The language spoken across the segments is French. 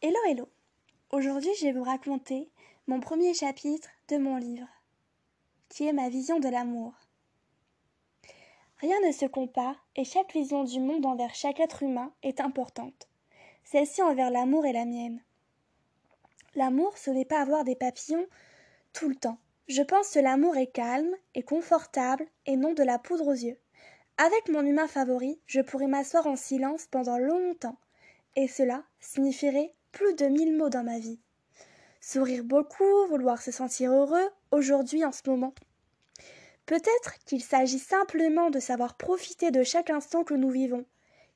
Hello hello Aujourd'hui je vais vous raconter mon premier chapitre de mon livre, qui est ma vision de l'amour. Rien ne se compare et chaque vision du monde envers chaque être humain est importante. Celle-ci envers l'amour est la mienne. L'amour, ce n'est pas avoir des papillons tout le temps. Je pense que l'amour est calme et confortable et non de la poudre aux yeux. Avec mon humain favori, je pourrais m'asseoir en silence pendant longtemps, et cela signifierait plus de mille mots dans ma vie. Sourire beaucoup, vouloir se sentir heureux, aujourd'hui en ce moment. Peut-être qu'il s'agit simplement de savoir profiter de chaque instant que nous vivons,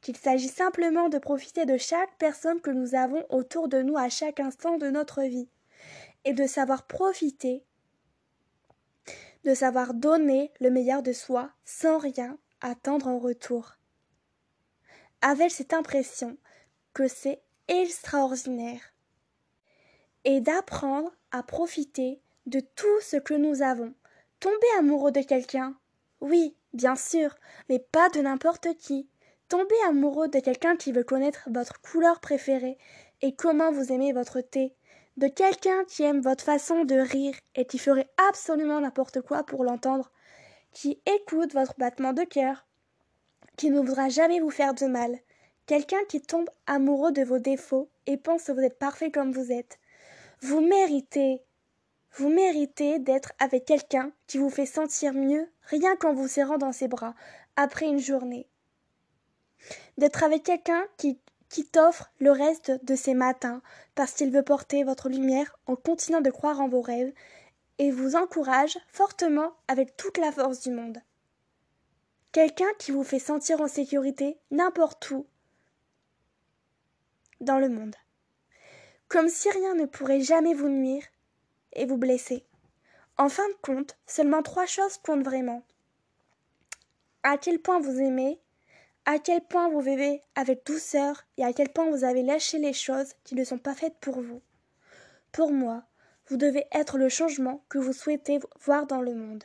qu'il s'agit simplement de profiter de chaque personne que nous avons autour de nous à chaque instant de notre vie, et de savoir profiter, de savoir donner le meilleur de soi sans rien attendre en retour. Avec cette impression que c'est extraordinaire. Et d'apprendre à profiter de tout ce que nous avons. Tomber amoureux de quelqu'un, oui, bien sûr, mais pas de n'importe qui. Tomber amoureux de quelqu'un qui veut connaître votre couleur préférée et comment vous aimez votre thé, de quelqu'un qui aime votre façon de rire et qui ferait absolument n'importe quoi pour l'entendre, qui écoute votre battement de cœur, qui ne voudra jamais vous faire de mal, Quelqu'un qui tombe amoureux de vos défauts et pense que vous êtes parfait comme vous êtes. Vous méritez, vous méritez d'être avec quelqu'un qui vous fait sentir mieux rien qu'en vous serrant dans ses bras après une journée. D'être avec quelqu'un qui, qui t'offre le reste de ses matins parce qu'il veut porter votre lumière en continuant de croire en vos rêves et vous encourage fortement avec toute la force du monde. Quelqu'un qui vous fait sentir en sécurité n'importe où dans le monde. Comme si rien ne pourrait jamais vous nuire et vous blesser. En fin de compte, seulement trois choses comptent vraiment. À quel point vous aimez, à quel point vous vivez avec douceur et à quel point vous avez lâché les choses qui ne sont pas faites pour vous. Pour moi, vous devez être le changement que vous souhaitez voir dans le monde.